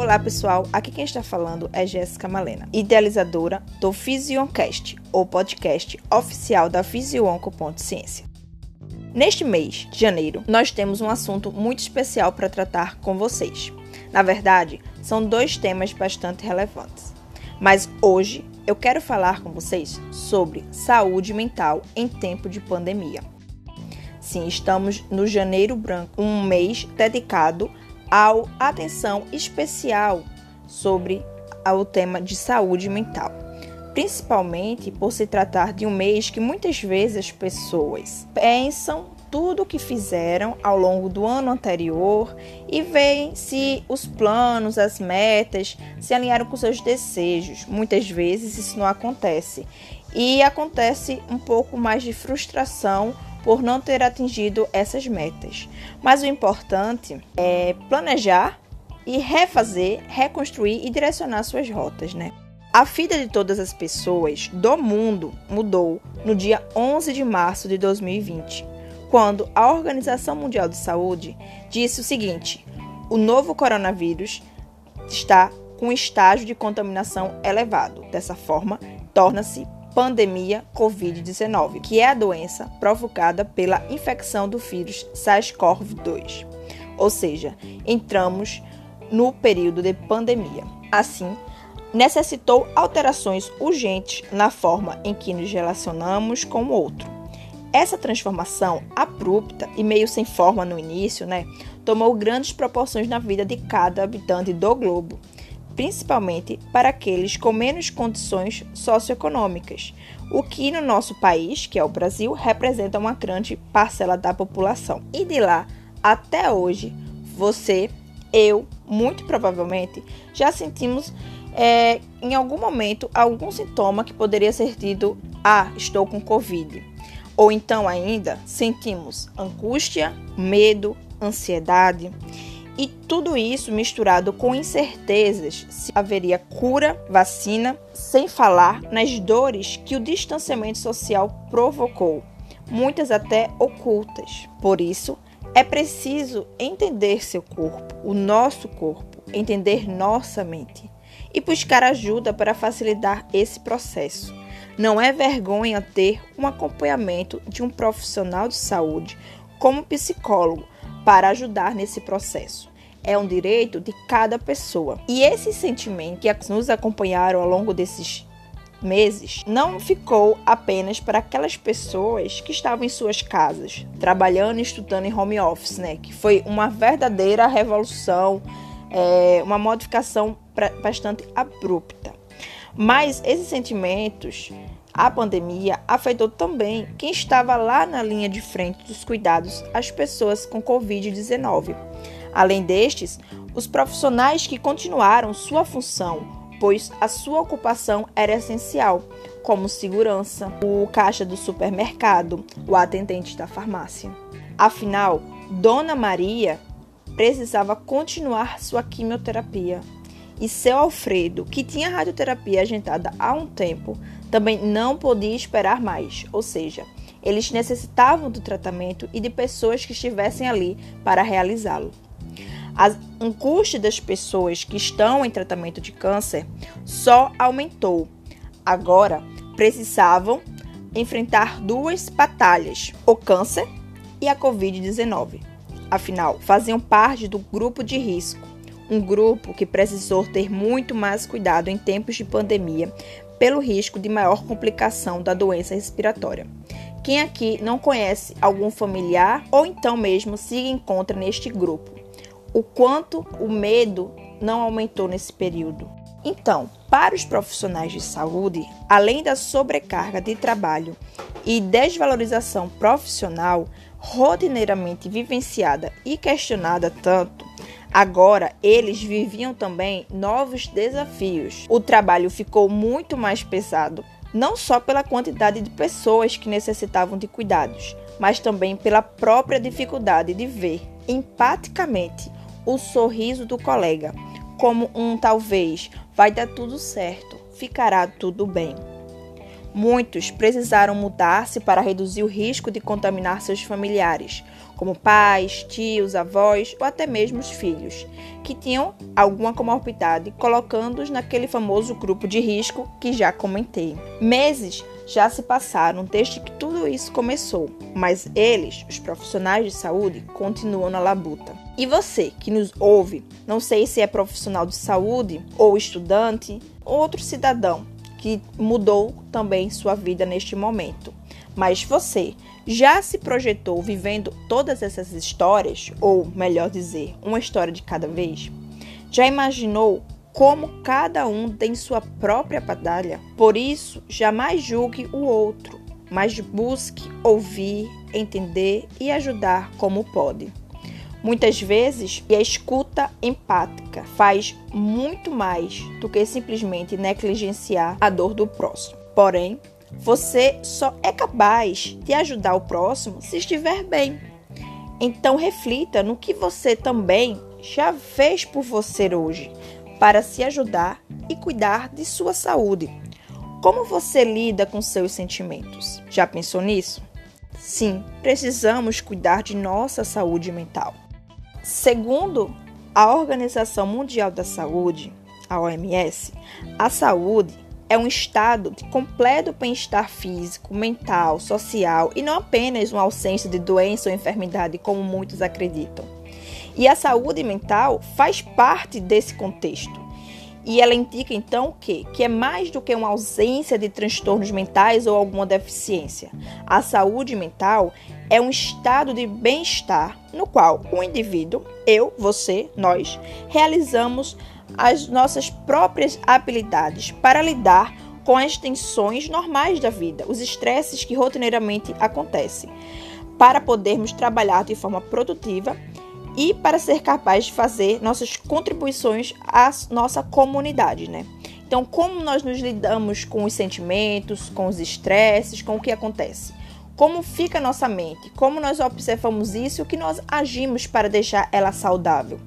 Olá pessoal, aqui quem está falando é Jéssica Malena, idealizadora do Fisioncast, o podcast oficial da Fisionco.ciência. Neste mês de janeiro, nós temos um assunto muito especial para tratar com vocês. Na verdade, são dois temas bastante relevantes. Mas hoje eu quero falar com vocês sobre saúde mental em tempo de pandemia. Sim, estamos no Janeiro Branco, um mês dedicado à atenção especial sobre o tema de saúde mental. Principalmente por se tratar de um mês que muitas vezes as pessoas pensam tudo o que fizeram ao longo do ano anterior e veem se os planos, as metas se alinharam com seus desejos. Muitas vezes isso não acontece e acontece um pouco mais de frustração por não ter atingido essas metas. Mas o importante é planejar e refazer, reconstruir e direcionar suas rotas, né? A vida de todas as pessoas do mundo mudou no dia 11 de março de 2020, quando a Organização Mundial de Saúde disse o seguinte: o novo coronavírus está com estágio de contaminação elevado. Dessa forma, torna-se pandemia Covid-19, que é a doença provocada pela infecção do vírus SARS-CoV-2. Ou seja, entramos no período de pandemia. Assim, necessitou alterações urgentes na forma em que nos relacionamos com o outro. Essa transformação abrupta e meio sem forma no início, né, tomou grandes proporções na vida de cada habitante do globo principalmente para aqueles com menos condições socioeconômicas, o que no nosso país, que é o Brasil, representa uma grande parcela da população. E de lá até hoje, você, eu, muito provavelmente, já sentimos é, em algum momento algum sintoma que poderia ser tido: ah, estou com Covid. Ou então ainda sentimos angústia, medo, ansiedade. E tudo isso misturado com incertezas se haveria cura, vacina, sem falar nas dores que o distanciamento social provocou, muitas até ocultas. Por isso, é preciso entender seu corpo, o nosso corpo, entender nossa mente e buscar ajuda para facilitar esse processo. Não é vergonha ter um acompanhamento de um profissional de saúde como psicólogo para ajudar nesse processo é um direito de cada pessoa. E esse sentimento que nos acompanharam ao longo desses meses não ficou apenas para aquelas pessoas que estavam em suas casas, trabalhando e estudando em home office, né? Que foi uma verdadeira revolução, é, uma modificação bastante abrupta. Mas esses sentimentos, a pandemia afetou também quem estava lá na linha de frente dos cuidados às pessoas com Covid-19 Além destes, os profissionais que continuaram sua função, pois a sua ocupação era essencial, como segurança, o caixa do supermercado, o atendente da farmácia. Afinal, Dona Maria precisava continuar sua quimioterapia. E seu Alfredo, que tinha radioterapia agendada há um tempo, também não podia esperar mais, ou seja, eles necessitavam do tratamento e de pessoas que estivessem ali para realizá-lo. A angústia das pessoas que estão em tratamento de câncer só aumentou. Agora precisavam enfrentar duas batalhas: o câncer e a Covid-19. Afinal, faziam parte do grupo de risco, um grupo que precisou ter muito mais cuidado em tempos de pandemia pelo risco de maior complicação da doença respiratória. Quem aqui não conhece algum familiar ou então mesmo se encontra neste grupo? O quanto o medo não aumentou nesse período. Então, para os profissionais de saúde, além da sobrecarga de trabalho e desvalorização profissional rotineiramente vivenciada e questionada tanto, agora eles viviam também novos desafios. O trabalho ficou muito mais pesado, não só pela quantidade de pessoas que necessitavam de cuidados, mas também pela própria dificuldade de ver empaticamente o sorriso do colega, como um talvez vai dar tudo certo, ficará tudo bem. Muitos precisaram mudar-se para reduzir o risco de contaminar seus familiares, como pais, tios, avós ou até mesmo os filhos, que tinham alguma comorbidade, colocando-os naquele famoso grupo de risco que já comentei. Meses já se passaram desde que tudo isso começou, mas eles, os profissionais de saúde, continuam na labuta. E você que nos ouve, não sei se é profissional de saúde ou estudante ou outro cidadão que mudou também sua vida neste momento. Mas você já se projetou vivendo todas essas histórias, ou melhor dizer, uma história de cada vez? Já imaginou como cada um tem sua própria batalha? Por isso, jamais julgue o outro, mas busque ouvir, entender e ajudar como pode. Muitas vezes, a escuta empática faz muito mais do que simplesmente negligenciar a dor do próximo. Porém, você só é capaz de ajudar o próximo se estiver bem. Então reflita no que você também já fez por você hoje para se ajudar e cuidar de sua saúde. Como você lida com seus sentimentos? Já pensou nisso? Sim, precisamos cuidar de nossa saúde mental. Segundo a Organização Mundial da Saúde, a OMS, a saúde é um estado de completo bem-estar físico, mental, social e não apenas uma ausência de doença ou enfermidade, como muitos acreditam. E a saúde mental faz parte desse contexto. E ela indica então o quê? Que é mais do que uma ausência de transtornos mentais ou alguma deficiência. A saúde mental é um estado de bem-estar no qual o indivíduo, eu, você, nós, realizamos as nossas próprias habilidades para lidar com as tensões normais da vida, os estresses que rotineiramente acontecem, para podermos trabalhar de forma produtiva e para ser capaz de fazer nossas contribuições à nossa comunidade, né? Então, como nós nos lidamos com os sentimentos, com os estresses, com o que acontece? Como fica nossa mente? Como nós observamos isso o que nós agimos para deixar ela saudável?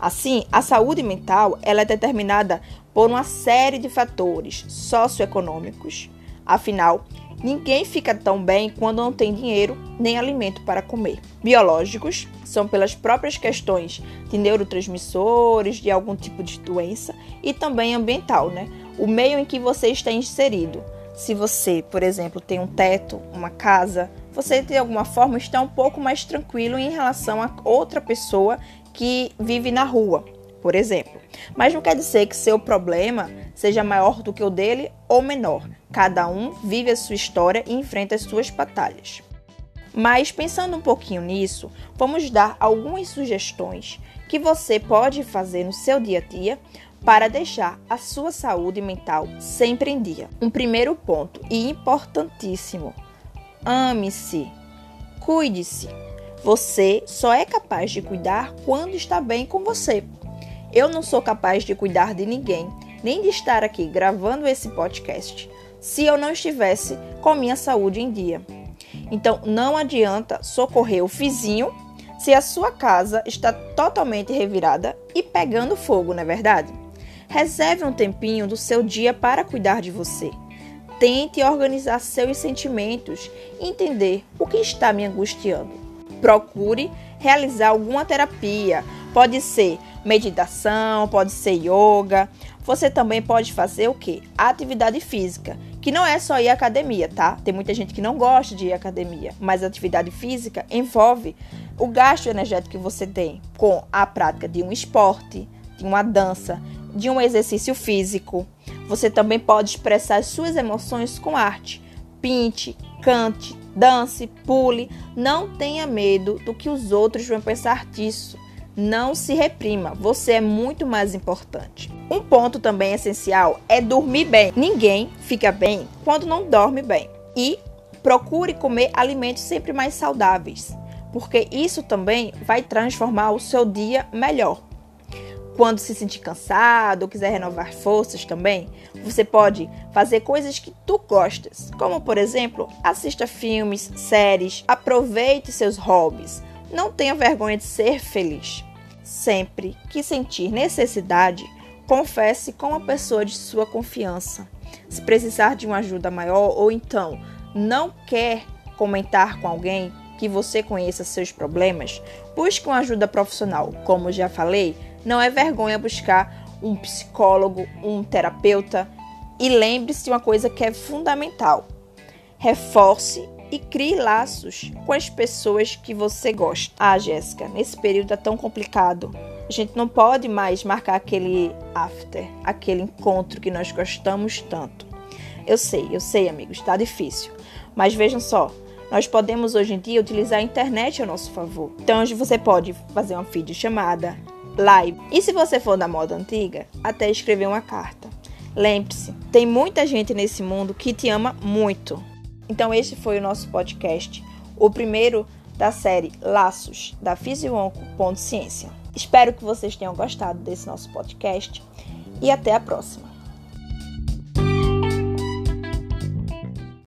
Assim, a saúde mental ela é determinada por uma série de fatores socioeconômicos. Afinal, ninguém fica tão bem quando não tem dinheiro nem alimento para comer. Biológicos são pelas próprias questões de neurotransmissores, de algum tipo de doença, e também ambiental, né? O meio em que você está inserido. Se você, por exemplo, tem um teto, uma casa, você de alguma forma está um pouco mais tranquilo em relação a outra pessoa que vive na rua, por exemplo. Mas não quer dizer que seu problema seja maior do que o dele ou menor. Cada um vive a sua história e enfrenta as suas batalhas. Mas pensando um pouquinho nisso, vamos dar algumas sugestões que você pode fazer no seu dia a dia para deixar a sua saúde mental sempre em dia. Um primeiro ponto e importantíssimo: ame-se, cuide-se. Você só é capaz de cuidar quando está bem com você. Eu não sou capaz de cuidar de ninguém, nem de estar aqui gravando esse podcast, se eu não estivesse com minha saúde em dia. Então não adianta socorrer o vizinho se a sua casa está totalmente revirada e pegando fogo, não é verdade? Reserve um tempinho do seu dia para cuidar de você. Tente organizar seus sentimentos e entender o que está me angustiando procure realizar alguma terapia. Pode ser meditação, pode ser yoga. Você também pode fazer o que? Atividade física, que não é só ir à academia, tá? Tem muita gente que não gosta de ir à academia, mas atividade física envolve o gasto energético que você tem com a prática de um esporte, de uma dança, de um exercício físico. Você também pode expressar suas emoções com arte. Pinte, cante, dance, pule, não tenha medo do que os outros vão pensar disso. Não se reprima, você é muito mais importante. Um ponto também essencial é dormir bem. Ninguém fica bem quando não dorme bem. E procure comer alimentos sempre mais saudáveis, porque isso também vai transformar o seu dia melhor. Quando se sentir cansado ou quiser renovar forças também, você pode fazer coisas que tu gostas, como por exemplo, assista filmes, séries, aproveite seus hobbies. Não tenha vergonha de ser feliz. Sempre que sentir necessidade, confesse com uma pessoa de sua confiança. Se precisar de uma ajuda maior ou então não quer comentar com alguém que você conheça seus problemas, busque uma ajuda profissional. Como já falei, não é vergonha buscar um psicólogo, um terapeuta. E lembre-se de uma coisa que é fundamental: reforce e crie laços com as pessoas que você gosta. Ah, Jéssica, nesse período é tão complicado. A gente não pode mais marcar aquele after, aquele encontro que nós gostamos tanto. Eu sei, eu sei, amigos, está difícil. Mas vejam só, nós podemos hoje em dia utilizar a internet a nosso favor. Então hoje você pode fazer uma videochamada, live. E se você for da moda antiga, até escrever uma carta. Lembre-se, tem muita gente nesse mundo que te ama muito. Então, este foi o nosso podcast, o primeiro da série Laços da Fisionco.ciência. Espero que vocês tenham gostado desse nosso podcast e até a próxima.